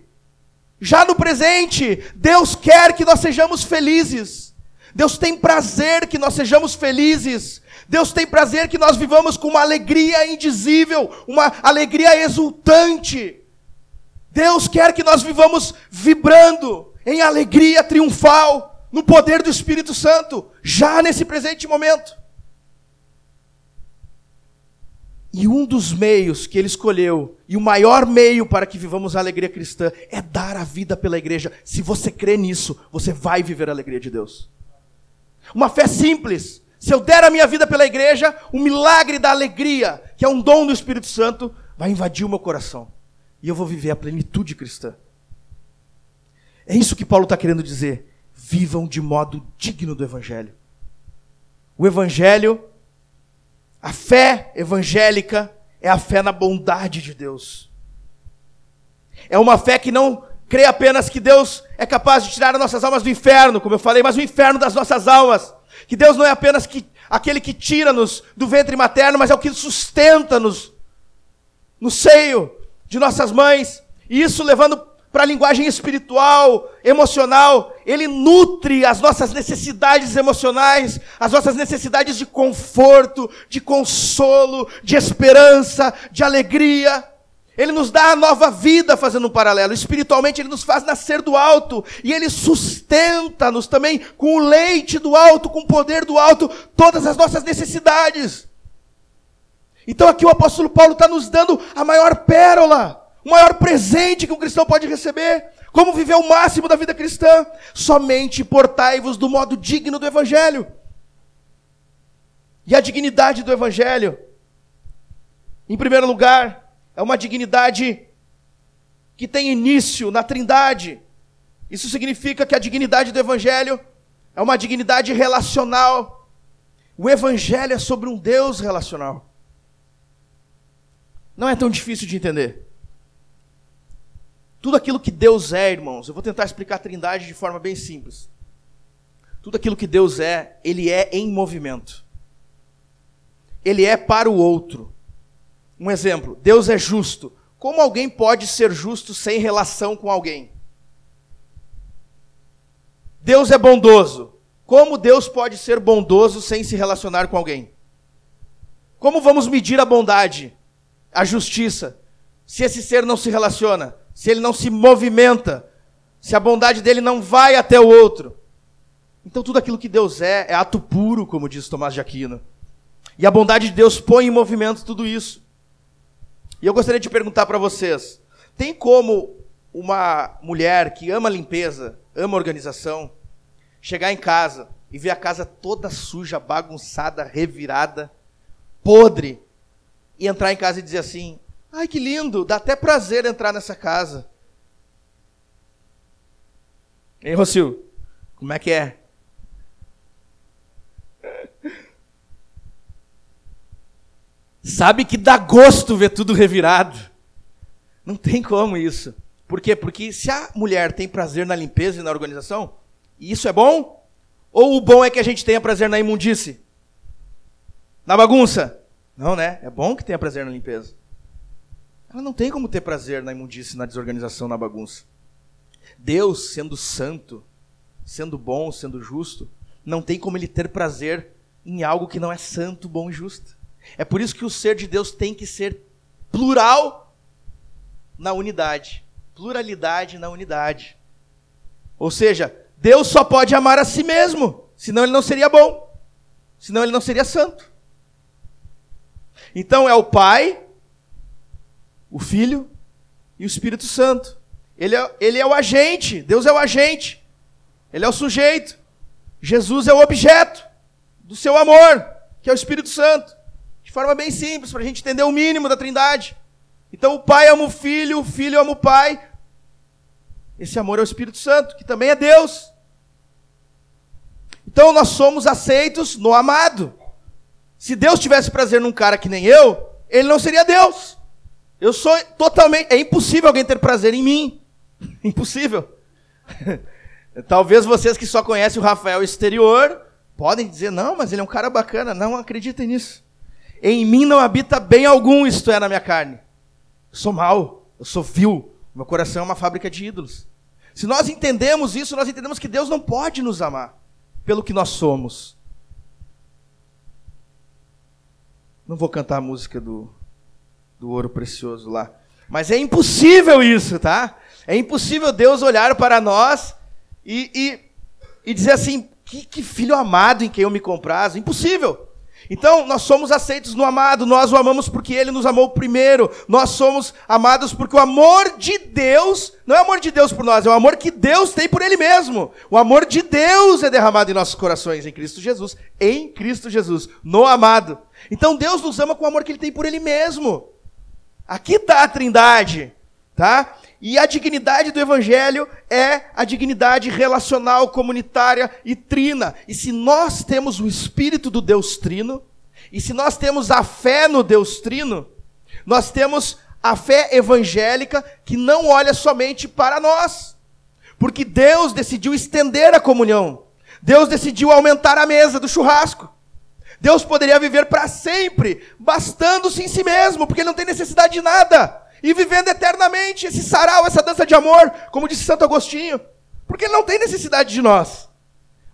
Já no presente, Deus quer que nós sejamos felizes. Deus tem prazer que nós sejamos felizes. Deus tem prazer que nós vivamos com uma alegria indizível, uma alegria exultante. Deus quer que nós vivamos vibrando em alegria triunfal no poder do Espírito Santo, já nesse presente momento. E um dos meios que ele escolheu, e o maior meio para que vivamos a alegria cristã, é dar a vida pela igreja. Se você crê nisso, você vai viver a alegria de Deus. Uma fé simples. Se eu der a minha vida pela igreja, o milagre da alegria, que é um dom do Espírito Santo, vai invadir o meu coração. E eu vou viver a plenitude cristã. É isso que Paulo está querendo dizer vivam de modo digno do Evangelho. O Evangelho, a fé evangélica, é a fé na bondade de Deus. É uma fé que não crê apenas que Deus é capaz de tirar as nossas almas do inferno, como eu falei, mas o inferno das nossas almas. Que Deus não é apenas que, aquele que tira-nos do ventre materno, mas é o que sustenta-nos no seio de nossas mães. E isso levando para a linguagem espiritual, emocional, ele nutre as nossas necessidades emocionais, as nossas necessidades de conforto, de consolo, de esperança, de alegria. Ele nos dá a nova vida fazendo um paralelo. Espiritualmente, ele nos faz nascer do alto. E ele sustenta-nos também com o leite do alto, com o poder do alto, todas as nossas necessidades. Então aqui o apóstolo Paulo está nos dando a maior pérola o maior presente que um cristão pode receber. Como viver o máximo da vida cristã? Somente portai-vos do modo digno do Evangelho. E a dignidade do Evangelho, em primeiro lugar, é uma dignidade que tem início na Trindade. Isso significa que a dignidade do Evangelho é uma dignidade relacional. O Evangelho é sobre um Deus relacional. Não é tão difícil de entender. Tudo aquilo que Deus é, irmãos, eu vou tentar explicar a Trindade de forma bem simples. Tudo aquilo que Deus é, ele é em movimento. Ele é para o outro. Um exemplo: Deus é justo. Como alguém pode ser justo sem relação com alguém? Deus é bondoso. Como Deus pode ser bondoso sem se relacionar com alguém? Como vamos medir a bondade, a justiça, se esse ser não se relaciona? Se ele não se movimenta, se a bondade dele não vai até o outro. Então tudo aquilo que Deus é, é ato puro, como diz Tomás de Aquino. E a bondade de Deus põe em movimento tudo isso. E eu gostaria de perguntar para vocês: tem como uma mulher que ama limpeza, ama organização, chegar em casa e ver a casa toda suja, bagunçada, revirada, podre, e entrar em casa e dizer assim: ai que lindo, dá até prazer entrar nessa casa. Hein, Rocio? Como é que é? Sabe que dá gosto ver tudo revirado. Não tem como isso. Por quê? Porque se a mulher tem prazer na limpeza e na organização, isso é bom? Ou o bom é que a gente tenha prazer na imundície? Na bagunça? Não, né? É bom que tenha prazer na limpeza. Ela não tem como ter prazer na imundície, na desorganização, na bagunça. Deus, sendo santo, sendo bom, sendo justo, não tem como ele ter prazer em algo que não é santo, bom e justo. É por isso que o ser de Deus tem que ser plural na unidade. Pluralidade na unidade. Ou seja, Deus só pode amar a si mesmo, senão ele não seria bom, senão ele não seria santo. Então é o Pai, o Filho e o Espírito Santo. Ele é, ele é o agente, Deus é o agente, ele é o sujeito, Jesus é o objeto do seu amor, que é o Espírito Santo. De forma bem simples, para a gente entender o mínimo da trindade. Então o Pai ama o Filho, o Filho ama o Pai. Esse amor é o Espírito Santo, que também é Deus. Então nós somos aceitos no amado. Se Deus tivesse prazer num cara que nem eu, ele não seria Deus. Eu sou totalmente. É impossível alguém ter prazer em mim. (laughs) Impossível. (laughs) Talvez vocês que só conhecem o Rafael exterior podem dizer, não, mas ele é um cara bacana. Não acreditem nisso. Em mim não habita bem algum, isto é, na minha carne. Eu sou mau, eu sou vil, meu coração é uma fábrica de ídolos. Se nós entendemos isso, nós entendemos que Deus não pode nos amar pelo que nós somos. Não vou cantar a música do, do ouro precioso lá. Mas é impossível isso, tá? É impossível Deus olhar para nós e, e, e dizer assim: que, que filho amado em quem eu me comprazo. Impossível. Então, nós somos aceitos no amado, nós o amamos porque ele nos amou primeiro. Nós somos amados porque o amor de Deus, não é o amor de Deus por nós, é o amor que Deus tem por ele mesmo. O amor de Deus é derramado em nossos corações em Cristo Jesus, em Cristo Jesus, no amado. Então, Deus nos ama com o amor que ele tem por ele mesmo. Aqui está a Trindade, tá? E a dignidade do Evangelho é a dignidade relacional, comunitária e trina. E se nós temos o Espírito do Deus Trino, e se nós temos a fé no Deus Trino, nós temos a fé evangélica que não olha somente para nós. Porque Deus decidiu estender a comunhão. Deus decidiu aumentar a mesa do churrasco. Deus poderia viver para sempre, bastando-se em si mesmo, porque não tem necessidade de nada e vivendo eternamente esse sarau, essa dança de amor, como disse Santo Agostinho, porque ele não tem necessidade de nós.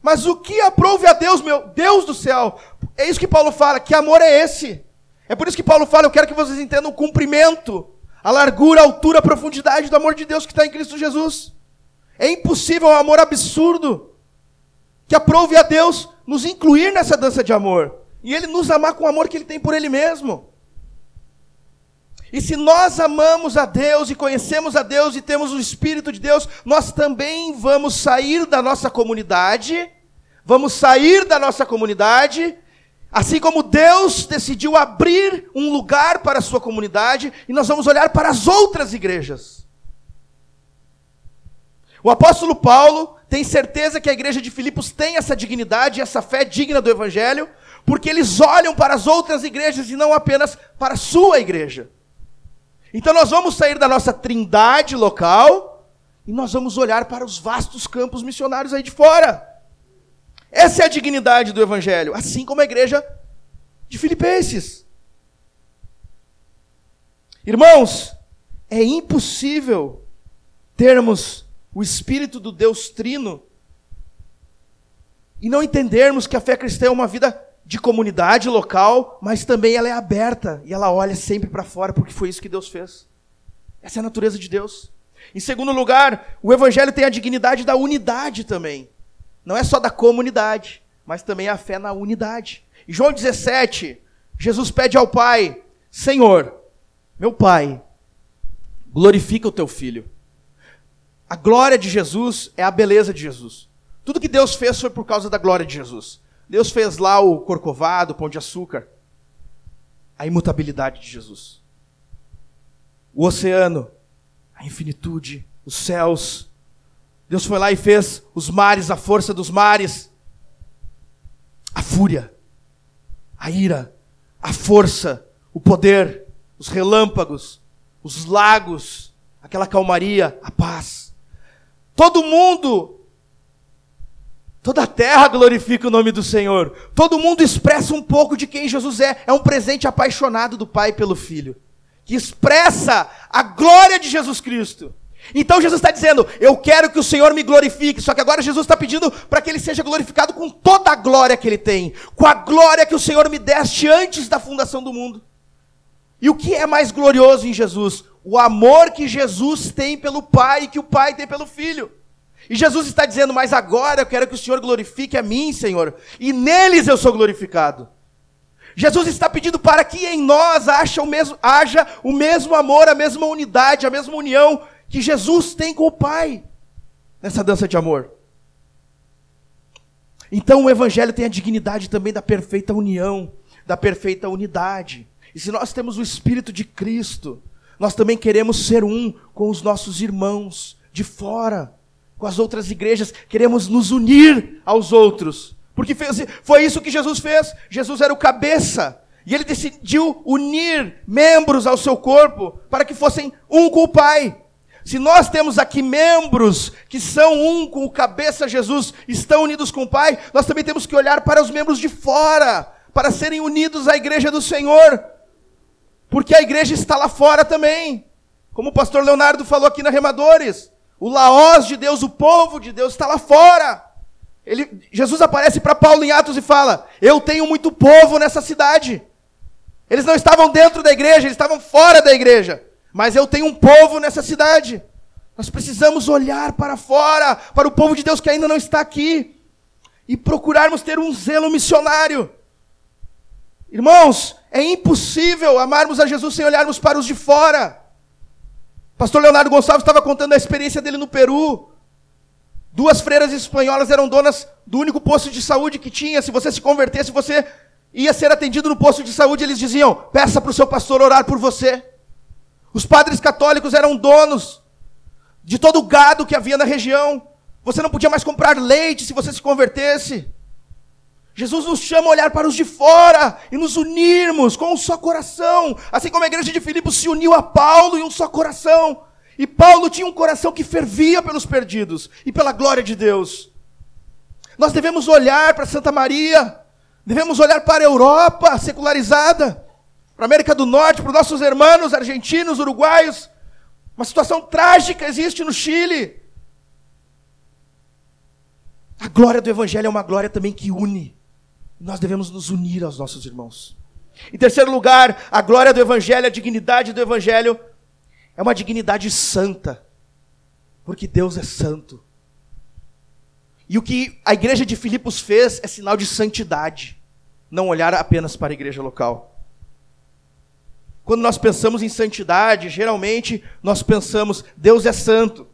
Mas o que aprove a Deus, meu Deus do céu, é isso que Paulo fala, que amor é esse? É por isso que Paulo fala, eu quero que vocês entendam o cumprimento, a largura, a altura, a profundidade do amor de Deus que está em Cristo Jesus. É impossível um amor absurdo que aprove a Deus nos incluir nessa dança de amor. E Ele nos amar com o amor que Ele tem por Ele mesmo. E se nós amamos a Deus e conhecemos a Deus e temos o Espírito de Deus, nós também vamos sair da nossa comunidade, vamos sair da nossa comunidade, assim como Deus decidiu abrir um lugar para a sua comunidade, e nós vamos olhar para as outras igrejas. O apóstolo Paulo tem certeza que a igreja de Filipos tem essa dignidade, essa fé digna do Evangelho, porque eles olham para as outras igrejas e não apenas para a sua igreja. Então nós vamos sair da nossa trindade local e nós vamos olhar para os vastos campos missionários aí de fora. Essa é a dignidade do Evangelho, assim como a igreja de Filipenses. Irmãos, é impossível termos o Espírito do Deus Trino e não entendermos que a fé cristã é uma vida de comunidade local, mas também ela é aberta e ela olha sempre para fora, porque foi isso que Deus fez. Essa é a natureza de Deus. Em segundo lugar, o Evangelho tem a dignidade da unidade também. Não é só da comunidade, mas também a fé na unidade. Em João 17, Jesus pede ao Pai: Senhor, meu Pai, glorifica o teu filho. A glória de Jesus é a beleza de Jesus. Tudo que Deus fez foi por causa da glória de Jesus. Deus fez lá o corcovado, o pão de açúcar. A imutabilidade de Jesus. O oceano, a infinitude, os céus. Deus foi lá e fez os mares, a força dos mares. A fúria, a ira, a força, o poder, os relâmpagos, os lagos, aquela calmaria, a paz. Todo mundo, toda a terra glorifica o nome do Senhor. Todo mundo expressa um pouco de quem Jesus é. É um presente apaixonado do Pai pelo Filho, que expressa a glória de Jesus Cristo. Então Jesus está dizendo: Eu quero que o Senhor me glorifique. Só que agora Jesus está pedindo para que ele seja glorificado com toda a glória que ele tem, com a glória que o Senhor me deste antes da fundação do mundo. E o que é mais glorioso em Jesus? O amor que Jesus tem pelo Pai e que o Pai tem pelo Filho. E Jesus está dizendo: Mas agora eu quero que o Senhor glorifique a mim, Senhor, e neles eu sou glorificado. Jesus está pedindo para que em nós haja o mesmo, haja o mesmo amor, a mesma unidade, a mesma união que Jesus tem com o Pai nessa dança de amor. Então o Evangelho tem a dignidade também da perfeita união, da perfeita unidade. E se nós temos o Espírito de Cristo, nós também queremos ser um com os nossos irmãos de fora, com as outras igrejas, queremos nos unir aos outros. Porque fez, foi isso que Jesus fez. Jesus era o cabeça. E ele decidiu unir membros ao seu corpo para que fossem um com o Pai. Se nós temos aqui membros que são um com o cabeça Jesus, estão unidos com o Pai, nós também temos que olhar para os membros de fora, para serem unidos à igreja do Senhor. Porque a igreja está lá fora também. Como o pastor Leonardo falou aqui na Remadores. O Laós de Deus, o povo de Deus está lá fora. Ele, Jesus aparece para Paulo em Atos e fala: Eu tenho muito povo nessa cidade. Eles não estavam dentro da igreja, eles estavam fora da igreja. Mas eu tenho um povo nessa cidade. Nós precisamos olhar para fora, para o povo de Deus que ainda não está aqui, e procurarmos ter um zelo missionário. Irmãos, é impossível amarmos a Jesus sem olharmos para os de fora. Pastor Leonardo Gonçalves estava contando a experiência dele no Peru. Duas freiras espanholas eram donas do único posto de saúde que tinha. Se você se convertesse, você ia ser atendido no posto de saúde. Eles diziam: peça para o seu pastor orar por você. Os padres católicos eram donos de todo o gado que havia na região. Você não podia mais comprar leite se você se convertesse. Jesus nos chama a olhar para os de fora e nos unirmos com um só coração, assim como a igreja de Filipos se uniu a Paulo em um só coração. E Paulo tinha um coração que fervia pelos perdidos e pela glória de Deus. Nós devemos olhar para Santa Maria, devemos olhar para a Europa secularizada, para a América do Norte, para os nossos irmãos argentinos, uruguaios. Uma situação trágica existe no Chile. A glória do Evangelho é uma glória também que une. Nós devemos nos unir aos nossos irmãos. Em terceiro lugar, a glória do Evangelho, a dignidade do Evangelho, é uma dignidade santa, porque Deus é santo. E o que a igreja de Filipos fez é sinal de santidade, não olhar apenas para a igreja local. Quando nós pensamos em santidade, geralmente nós pensamos, Deus é santo.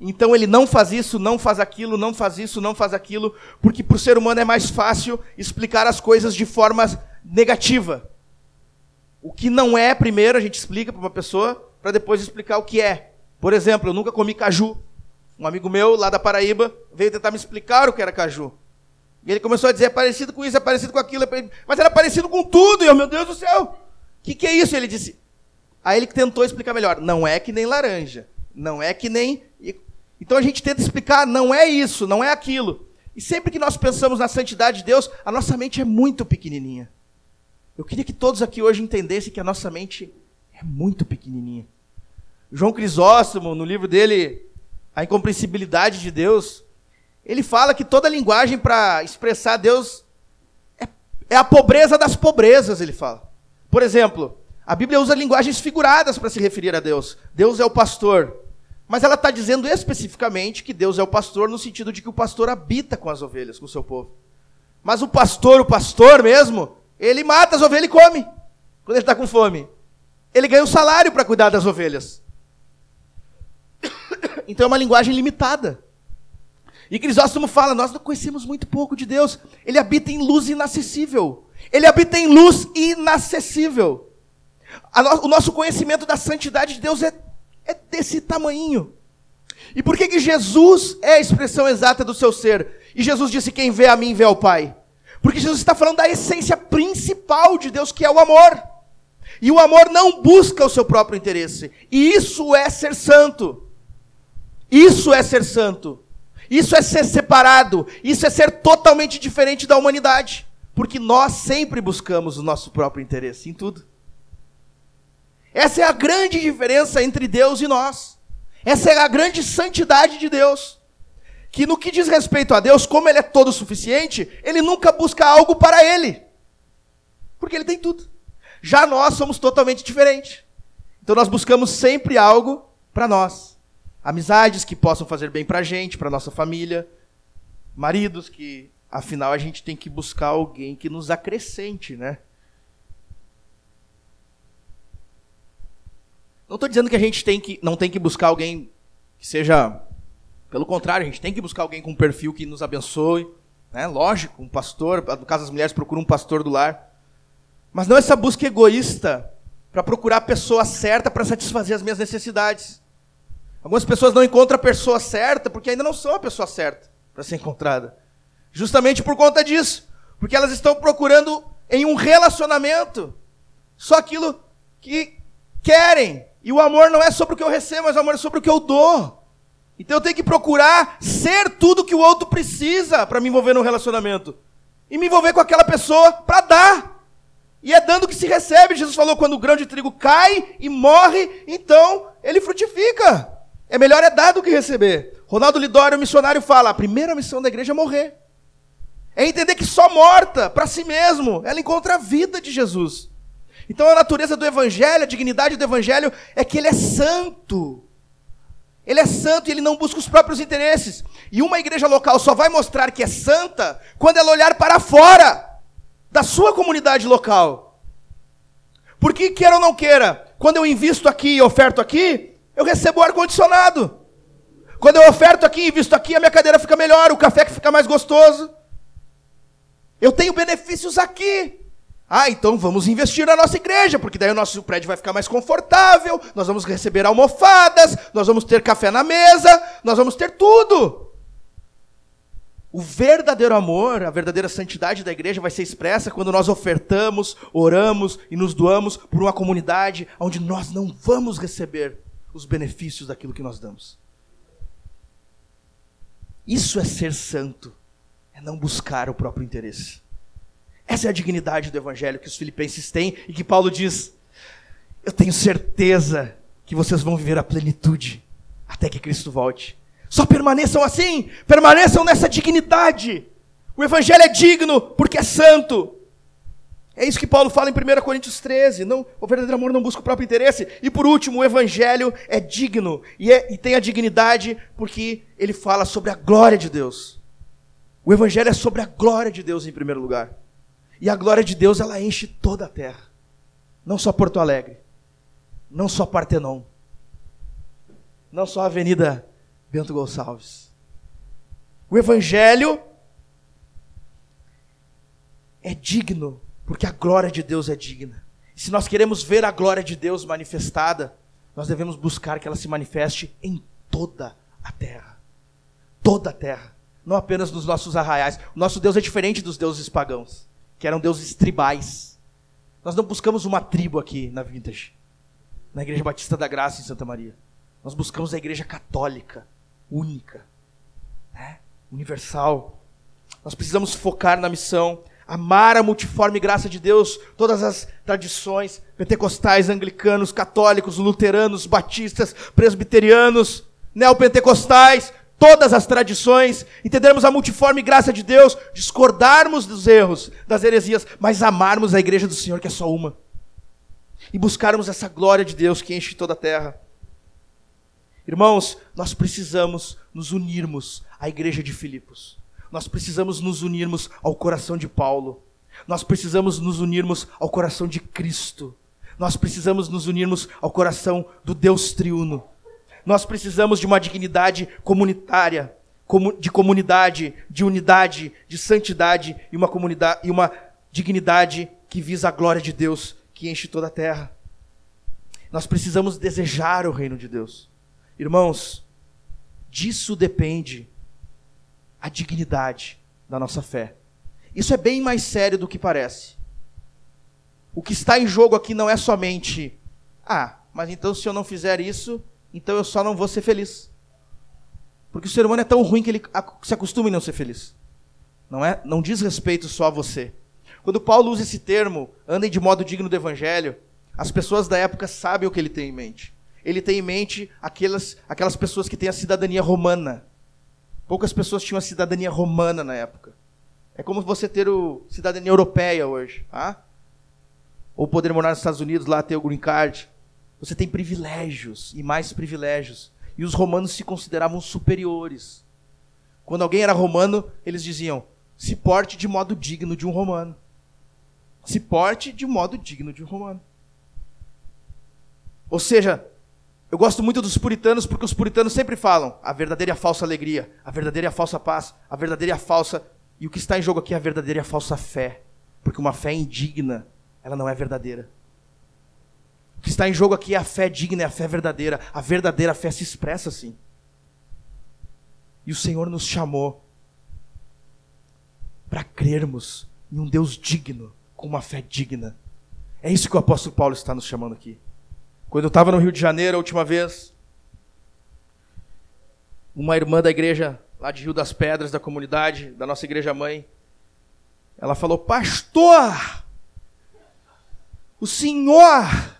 Então ele não faz isso, não faz aquilo, não faz isso, não faz aquilo, porque para o ser humano é mais fácil explicar as coisas de forma negativa. O que não é, primeiro a gente explica para uma pessoa, para depois explicar o que é. Por exemplo, eu nunca comi caju. Um amigo meu lá da Paraíba veio tentar me explicar o que era caju. E ele começou a dizer, é parecido com isso, é parecido com aquilo, é mas era parecido com tudo. E eu, meu Deus do céu, o que, que é isso? Ele disse. Aí ele tentou explicar melhor. Não é que nem laranja. Não é que nem então a gente tenta explicar, não é isso, não é aquilo. E sempre que nós pensamos na santidade de Deus, a nossa mente é muito pequenininha. Eu queria que todos aqui hoje entendessem que a nossa mente é muito pequenininha. João Crisóstomo, no livro dele, A Incompreensibilidade de Deus, ele fala que toda linguagem para expressar Deus é, é a pobreza das pobrezas, ele fala. Por exemplo, a Bíblia usa linguagens figuradas para se referir a Deus. Deus é o pastor. Mas ela está dizendo especificamente que Deus é o pastor, no sentido de que o pastor habita com as ovelhas, com o seu povo. Mas o pastor, o pastor mesmo, ele mata as ovelhas e come. Quando ele está com fome. Ele ganha um salário para cuidar das ovelhas. (coughs) Então é uma linguagem limitada. E Crisóstomo fala: nós não conhecemos muito pouco de Deus. Ele habita em luz inacessível. Ele habita em luz inacessível. O nosso conhecimento da santidade de Deus é, é desse tamanho. E por que, que Jesus é a expressão exata do seu ser? E Jesus disse: Quem vê a mim, vê ao Pai. Porque Jesus está falando da essência principal de Deus, que é o amor. E o amor não busca o seu próprio interesse. E isso é ser santo. Isso é ser santo. Isso é ser separado. Isso é ser totalmente diferente da humanidade. Porque nós sempre buscamos o nosso próprio interesse em tudo. Essa é a grande diferença entre Deus e nós. Essa é a grande santidade de Deus. Que no que diz respeito a Deus, como Ele é todo suficiente, Ele nunca busca algo para Ele. Porque Ele tem tudo. Já nós somos totalmente diferentes. Então nós buscamos sempre algo para nós. Amizades que possam fazer bem para a gente, para nossa família. Maridos que Afinal, a gente tem que buscar alguém que nos acrescente, né? Não estou dizendo que a gente tem que, não tem que buscar alguém que seja. Pelo contrário, a gente tem que buscar alguém com um perfil que nos abençoe. Né? Lógico, um pastor, no caso das mulheres, procura um pastor do lar. Mas não essa busca egoísta para procurar a pessoa certa para satisfazer as minhas necessidades. Algumas pessoas não encontram a pessoa certa porque ainda não são a pessoa certa para ser encontrada. Justamente por conta disso. Porque elas estão procurando em um relacionamento só aquilo que querem. E o amor não é sobre o que eu recebo, mas o amor é sobre o que eu dou. Então eu tenho que procurar ser tudo que o outro precisa para me envolver num relacionamento. E me envolver com aquela pessoa para dar. E é dando que se recebe. Jesus falou: quando o grão de trigo cai e morre, então ele frutifica. É melhor é dar do que receber. Ronaldo Lidório, missionário, fala: a primeira missão da igreja é morrer. É entender que só morta para si mesmo, ela encontra a vida de Jesus. Então a natureza do evangelho, a dignidade do evangelho é que ele é santo. Ele é santo e ele não busca os próprios interesses. E uma igreja local só vai mostrar que é santa quando ela olhar para fora da sua comunidade local. Porque, queira ou não queira, quando eu invisto aqui e oferto aqui, eu recebo ar-condicionado. Quando eu oferto aqui e invisto aqui, a minha cadeira fica melhor, o café fica mais gostoso. Eu tenho benefícios aqui. Ah, então vamos investir na nossa igreja, porque daí o nosso prédio vai ficar mais confortável, nós vamos receber almofadas, nós vamos ter café na mesa, nós vamos ter tudo. O verdadeiro amor, a verdadeira santidade da igreja vai ser expressa quando nós ofertamos, oramos e nos doamos por uma comunidade onde nós não vamos receber os benefícios daquilo que nós damos. Isso é ser santo é não buscar o próprio interesse. Essa é a dignidade do evangelho que os filipenses têm e que Paulo diz: Eu tenho certeza que vocês vão viver a plenitude até que Cristo volte. Só permaneçam assim, permaneçam nessa dignidade. O evangelho é digno porque é santo. É isso que Paulo fala em 1 Coríntios 13. Não, o verdadeiro amor não busca o próprio interesse. E por último, o evangelho é digno e, é, e tem a dignidade porque ele fala sobre a glória de Deus. O evangelho é sobre a glória de Deus em primeiro lugar. E a glória de Deus ela enche toda a terra. Não só Porto Alegre, não só Partenon, não só a Avenida Bento Gonçalves. O evangelho é digno, porque a glória de Deus é digna. E se nós queremos ver a glória de Deus manifestada, nós devemos buscar que ela se manifeste em toda a terra. Toda a terra não apenas nos nossos arraiais. O nosso Deus é diferente dos deuses pagãos, que eram deuses tribais. Nós não buscamos uma tribo aqui na Vintage, na Igreja Batista da Graça em Santa Maria. Nós buscamos a Igreja Católica, única, né? universal. Nós precisamos focar na missão, amar a multiforme graça de Deus, todas as tradições pentecostais, anglicanos, católicos, luteranos, batistas, presbiterianos, neopentecostais, todas as tradições, entendermos a multiforme graça de Deus, discordarmos dos erros, das heresias, mas amarmos a igreja do Senhor, que é só uma. E buscarmos essa glória de Deus que enche toda a terra. Irmãos, nós precisamos nos unirmos à igreja de Filipos. nós precisamos nos unirmos ao coração de Paulo. Nós precisamos nos unirmos ao coração de Cristo. Nós precisamos nos unirmos ao coração do Deus triuno. Nós precisamos de uma dignidade comunitária, de comunidade, de unidade, de santidade e uma comunidade e uma dignidade que visa a glória de Deus que enche toda a terra. Nós precisamos desejar o reino de Deus. Irmãos, disso depende a dignidade da nossa fé. Isso é bem mais sério do que parece. O que está em jogo aqui não é somente, ah, mas então se eu não fizer isso, então eu só não vou ser feliz. Porque o ser humano é tão ruim que ele se acostuma em não ser feliz. Não é? Não diz respeito só a você. Quando Paulo usa esse termo, andem de modo digno do evangelho, as pessoas da época sabem o que ele tem em mente. Ele tem em mente aquelas, aquelas pessoas que têm a cidadania romana. Poucas pessoas tinham a cidadania romana na época. É como você ter a cidadania europeia hoje, tá? Ou poder morar nos Estados Unidos, lá ter o green card. Você tem privilégios e mais privilégios. E os romanos se consideravam superiores. Quando alguém era romano, eles diziam: se porte de modo digno de um romano. Se porte de modo digno de um romano. Ou seja, eu gosto muito dos puritanos porque os puritanos sempre falam a verdadeira e a falsa alegria, a verdadeira e a falsa paz, a verdadeira e a falsa e o que está em jogo aqui é a verdadeira e a falsa fé. Porque uma fé indigna, ela não é verdadeira. Que está em jogo aqui é a fé digna, é a fé verdadeira. A verdadeira fé se expressa assim. E o Senhor nos chamou para crermos em um Deus digno, com uma fé digna. É isso que o apóstolo Paulo está nos chamando aqui. Quando eu estava no Rio de Janeiro a última vez, uma irmã da igreja lá de Rio das Pedras, da comunidade, da nossa igreja mãe. Ela falou: Pastor, o senhor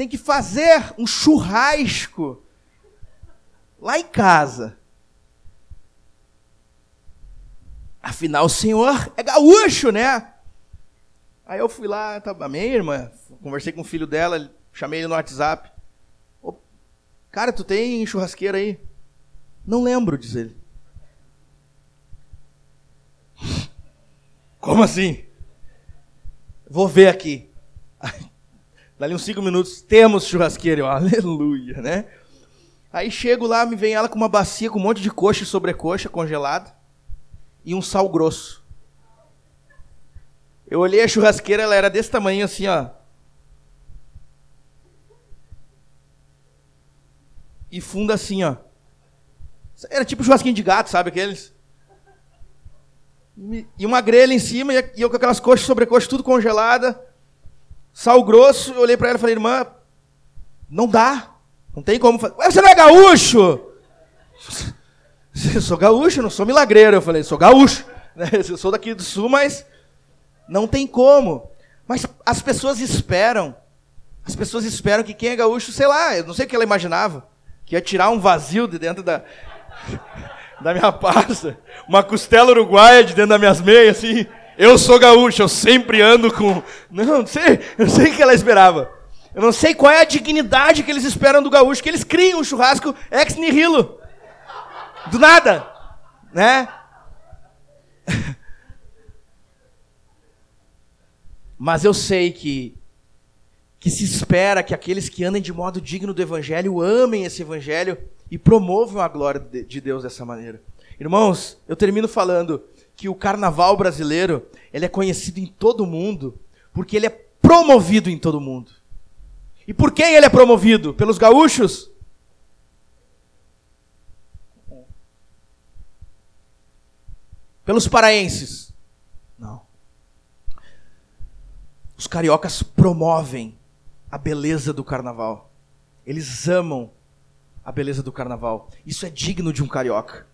tem que fazer um churrasco lá em casa. Afinal, o senhor é gaúcho, né? Aí eu fui lá, tá, a minha irmã, conversei com o filho dela, chamei ele no WhatsApp. Cara, tu tem churrasqueira aí? Não lembro, diz ele. Como assim? Vou ver aqui. Dali uns cinco minutos, temos churrasqueira. (laughs) Eu, aleluia, né? Aí chego lá, me vem ela com uma bacia com um monte de coxa e sobrecoxa congelada e um sal grosso. Eu olhei a churrasqueira, ela era desse tamanho assim, ó. E funda assim, ó. Era tipo churrasquinho de gato, sabe aqueles? E uma grelha em cima, e eu com aquelas coxas sobre coxas, tudo congelada. Sal grosso, eu olhei para ela e falei, irmã, não dá. Não tem como fazer. Você não é gaúcho? Eu sou gaúcho, não sou milagreiro. Eu falei, sou gaúcho. (laughs) Eu sou daqui do sul, mas não tem como. Mas as pessoas esperam. As pessoas esperam que quem é gaúcho, sei lá, eu não sei o que ela imaginava. Que ia tirar um vazio de dentro da (laughs) da minha pasta, uma costela uruguaia de dentro das minhas meias, assim. Eu sou gaúcho, eu sempre ando com. Não, não sei, eu sei o que ela esperava. Eu não sei qual é a dignidade que eles esperam do gaúcho, que eles criam um churrasco ex nihilo. Do nada, né? (laughs) Mas eu sei que que se espera que aqueles que andem de modo digno do evangelho amem esse evangelho e promovam a glória de Deus dessa maneira. Irmãos, eu termino falando que o carnaval brasileiro, ele é conhecido em todo o mundo, porque ele é promovido em todo o mundo. E por quem ele é promovido? Pelos gaúchos? Pelos paraenses? Não. Os cariocas promovem a beleza do carnaval. Eles amam a beleza do carnaval. Isso é digno de um carioca.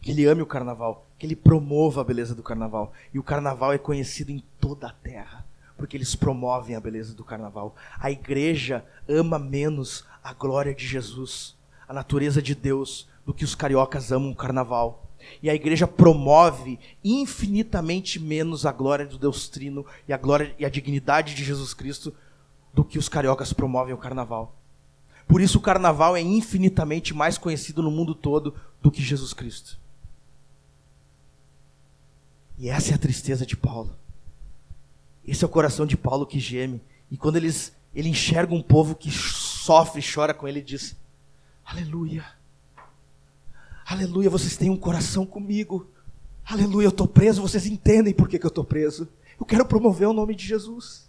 Que ele ame o carnaval, que ele promova a beleza do carnaval. E o carnaval é conhecido em toda a terra, porque eles promovem a beleza do carnaval. A igreja ama menos a glória de Jesus, a natureza de Deus, do que os cariocas amam o carnaval. E a igreja promove infinitamente menos a glória do Deus Trino e a glória e a dignidade de Jesus Cristo do que os cariocas promovem o carnaval. Por isso o carnaval é infinitamente mais conhecido no mundo todo do que Jesus Cristo. E essa é a tristeza de Paulo. Esse é o coração de Paulo que geme. E quando eles, ele enxerga um povo que sofre chora com ele, ele diz: Aleluia. Aleluia, vocês têm um coração comigo. Aleluia, eu estou preso, vocês entendem por que, que eu estou preso. Eu quero promover o nome de Jesus.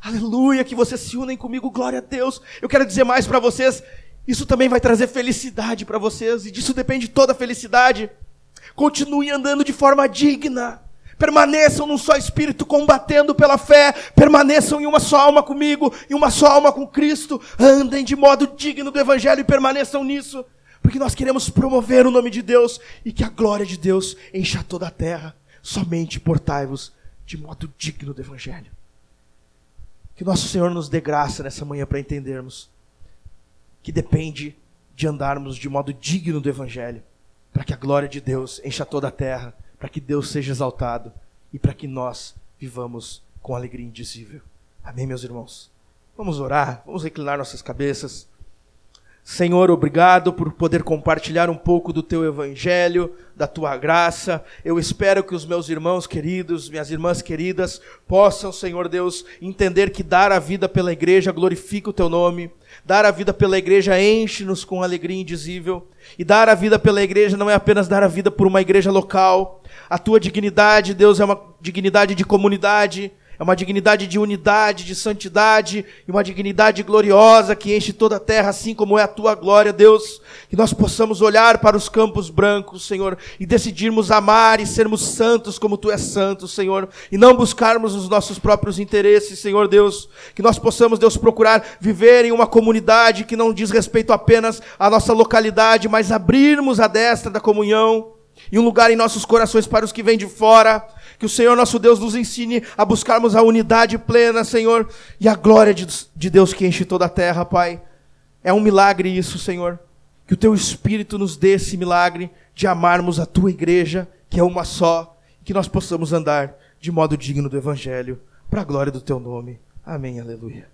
Aleluia, que vocês se unem comigo, glória a Deus. Eu quero dizer mais para vocês, isso também vai trazer felicidade para vocês, e disso depende toda a felicidade. Continue andando de forma digna. Permaneçam num só espírito, combatendo pela fé. Permaneçam em uma só alma comigo, em uma só alma com Cristo. Andem de modo digno do Evangelho e permaneçam nisso. Porque nós queremos promover o nome de Deus e que a glória de Deus encha toda a terra. Somente portai-vos de modo digno do Evangelho. Que nosso Senhor nos dê graça nessa manhã para entendermos que depende de andarmos de modo digno do Evangelho, para que a glória de Deus encha toda a terra, para que Deus seja exaltado e para que nós vivamos com alegria indizível. Amém, meus irmãos? Vamos orar, vamos reclinar nossas cabeças. Senhor, obrigado por poder compartilhar um pouco do teu evangelho, da tua graça. Eu espero que os meus irmãos queridos, minhas irmãs queridas, possam, Senhor Deus, entender que dar a vida pela igreja glorifica o teu nome. Dar a vida pela igreja enche-nos com alegria indizível. E dar a vida pela igreja não é apenas dar a vida por uma igreja local. A tua dignidade, Deus, é uma dignidade de comunidade é uma dignidade de unidade, de santidade, e uma dignidade gloriosa que enche toda a terra, assim como é a tua glória, Deus. Que nós possamos olhar para os campos brancos, Senhor, e decidirmos amar e sermos santos como tu és santo, Senhor, e não buscarmos os nossos próprios interesses, Senhor Deus. Que nós possamos, Deus, procurar viver em uma comunidade que não diz respeito apenas à nossa localidade, mas abrirmos a destra da comunhão e um lugar em nossos corações para os que vêm de fora que o Senhor nosso Deus nos ensine a buscarmos a unidade plena, Senhor, e a glória de, de Deus que enche toda a terra, Pai. É um milagre isso, Senhor. Que o Teu Espírito nos dê esse milagre de amarmos a Tua igreja, que é uma só, que nós possamos andar de modo digno do Evangelho, para a glória do Teu nome. Amém, aleluia.